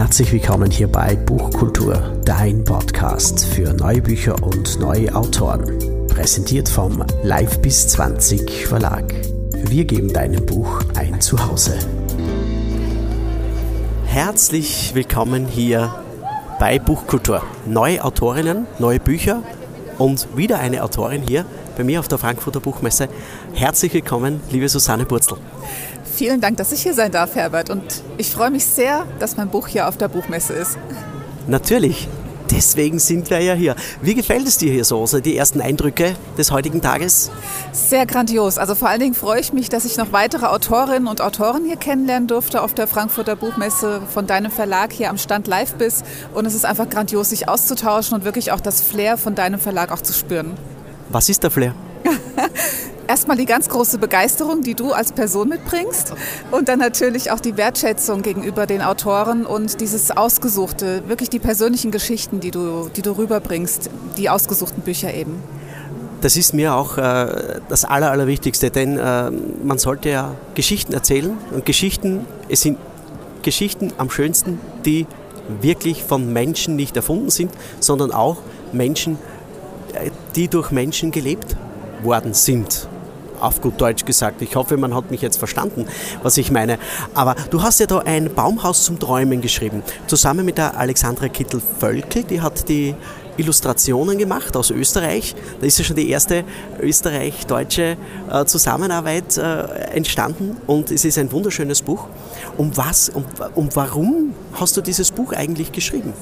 Herzlich willkommen hier bei Buchkultur, dein Podcast für neue Bücher und neue Autoren. Präsentiert vom Live bis 20 Verlag. Wir geben deinem Buch ein Zuhause. Herzlich willkommen hier bei Buchkultur. Neue Autorinnen, neue Bücher und wieder eine Autorin hier bei mir auf der Frankfurter Buchmesse. Herzlich willkommen, liebe Susanne Burzel. Vielen Dank, dass ich hier sein darf, Herbert. Und ich freue mich sehr, dass mein Buch hier auf der Buchmesse ist. Natürlich. Deswegen sind wir ja hier. Wie gefällt es dir hier so, also die ersten Eindrücke des heutigen Tages? Sehr grandios. Also vor allen Dingen freue ich mich, dass ich noch weitere Autorinnen und Autoren hier kennenlernen durfte auf der Frankfurter Buchmesse von deinem Verlag hier am Stand Live bis. Und es ist einfach grandios, sich auszutauschen und wirklich auch das Flair von deinem Verlag auch zu spüren. Was ist der Flair? Erstmal die ganz große Begeisterung, die du als Person mitbringst und dann natürlich auch die Wertschätzung gegenüber den Autoren und dieses Ausgesuchte, wirklich die persönlichen Geschichten, die du, die du rüberbringst, die ausgesuchten Bücher eben. Das ist mir auch äh, das Aller, Allerwichtigste, denn äh, man sollte ja Geschichten erzählen und Geschichten, es sind Geschichten am schönsten, die wirklich von Menschen nicht erfunden sind, sondern auch Menschen, äh, die durch Menschen gelebt worden sind auf gut Deutsch gesagt. Ich hoffe, man hat mich jetzt verstanden, was ich meine. Aber du hast ja da ein Baumhaus zum Träumen geschrieben, zusammen mit der Alexandra Kittel-Völkel, die hat die Illustrationen gemacht aus Österreich. Da ist ja schon die erste österreich-deutsche äh, Zusammenarbeit äh, entstanden und es ist ein wunderschönes Buch. Um was und um, um warum hast du dieses Buch eigentlich geschrieben?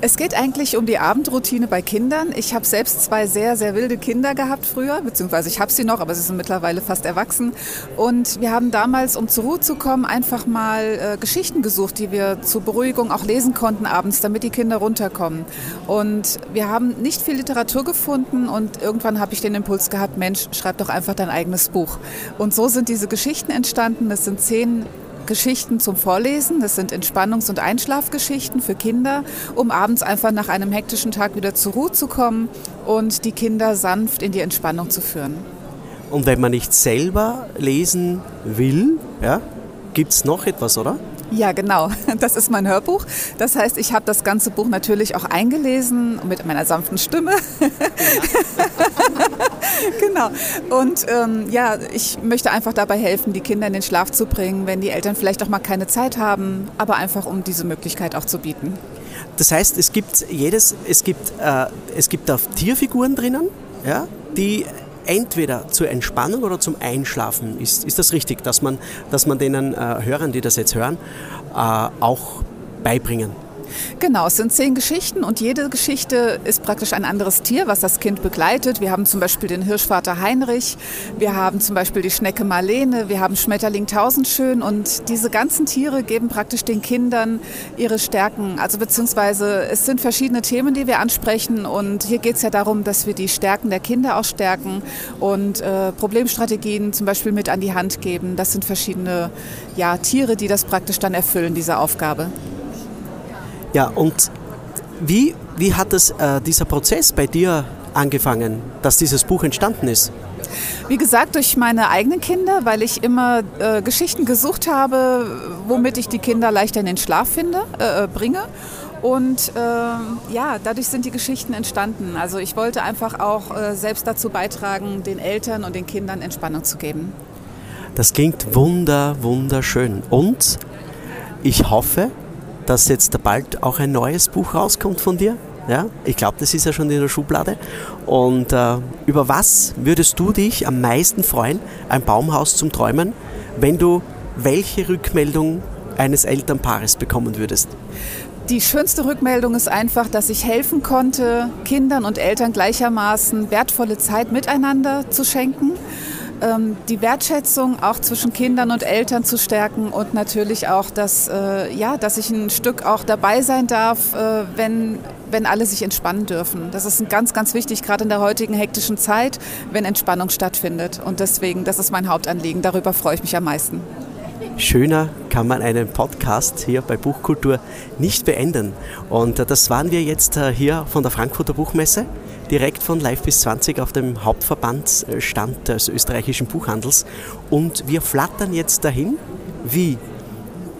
Es geht eigentlich um die Abendroutine bei Kindern. Ich habe selbst zwei sehr, sehr wilde Kinder gehabt früher, beziehungsweise ich habe sie noch, aber sie sind mittlerweile fast erwachsen. Und wir haben damals, um zur Ruhe zu kommen, einfach mal äh, Geschichten gesucht, die wir zur Beruhigung auch lesen konnten abends, damit die Kinder runterkommen. Und wir haben nicht viel Literatur gefunden und irgendwann habe ich den Impuls gehabt, Mensch, schreib doch einfach dein eigenes Buch. Und so sind diese Geschichten entstanden. Das sind zehn Geschichten zum Vorlesen. Das sind Entspannungs- und Einschlafgeschichten für Kinder, um abends einfach nach einem hektischen Tag wieder zur Ruhe zu kommen und die Kinder sanft in die Entspannung zu führen. Und wenn man nicht selber lesen will, ja, gibt es noch etwas, oder? Ja, genau. Das ist mein Hörbuch. Das heißt, ich habe das ganze Buch natürlich auch eingelesen mit meiner sanften Stimme. Genau. Und ähm, ja, ich möchte einfach dabei helfen, die Kinder in den Schlaf zu bringen, wenn die Eltern vielleicht auch mal keine Zeit haben, aber einfach um diese Möglichkeit auch zu bieten. Das heißt, es gibt jedes, es gibt, äh, es gibt da Tierfiguren drinnen, ja, die entweder zur Entspannung oder zum Einschlafen. Ist, ist das richtig, dass man, dass man denen äh, Hörern, die das jetzt hören, äh, auch beibringen? Genau, es sind zehn Geschichten und jede Geschichte ist praktisch ein anderes Tier, was das Kind begleitet. Wir haben zum Beispiel den Hirschvater Heinrich, wir haben zum Beispiel die Schnecke Marlene, wir haben Schmetterling Tausendschön und diese ganzen Tiere geben praktisch den Kindern ihre Stärken. Also beziehungsweise es sind verschiedene Themen, die wir ansprechen und hier geht es ja darum, dass wir die Stärken der Kinder auch stärken und äh, Problemstrategien zum Beispiel mit an die Hand geben. Das sind verschiedene ja, Tiere, die das praktisch dann erfüllen, diese Aufgabe. Ja, und wie, wie hat es, äh, dieser Prozess bei dir angefangen, dass dieses Buch entstanden ist? Wie gesagt, durch meine eigenen Kinder, weil ich immer äh, Geschichten gesucht habe, womit ich die Kinder leichter in den Schlaf finde, äh, äh bringe. Und äh, ja, dadurch sind die Geschichten entstanden. Also ich wollte einfach auch äh, selbst dazu beitragen, den Eltern und den Kindern Entspannung zu geben. Das klingt wunder, wunderschön. Und ich hoffe, dass jetzt bald auch ein neues Buch rauskommt von dir. Ja, ich glaube, das ist ja schon in der Schublade. Und äh, über was würdest du dich am meisten freuen, ein Baumhaus zum Träumen, wenn du welche Rückmeldung eines Elternpaares bekommen würdest? Die schönste Rückmeldung ist einfach, dass ich helfen konnte, Kindern und Eltern gleichermaßen wertvolle Zeit miteinander zu schenken ähm, die Wertschätzung auch zwischen Kindern und Eltern zu stärken und natürlich auch, dass, äh, ja, dass ich ein Stück auch dabei sein darf, äh, wenn, wenn alle sich entspannen dürfen. Das ist ganz, ganz wichtig, gerade in der heutigen hektischen Zeit, wenn Entspannung stattfindet. Und deswegen, das ist mein Hauptanliegen. Darüber freue ich mich am meisten. Schöner kann man einen Podcast hier bei Buchkultur nicht beenden. Und äh, das waren wir jetzt äh, hier von der Frankfurter Buchmesse direkt von Live bis 20 auf dem Hauptverbandsstand des österreichischen Buchhandels. Und wir flattern jetzt dahin wie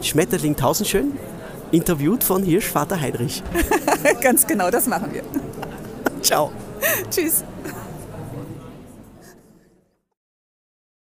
Schmetterling tausendschön interviewt von Hirschvater Heinrich. Ganz genau, das machen wir. Ciao. Tschüss.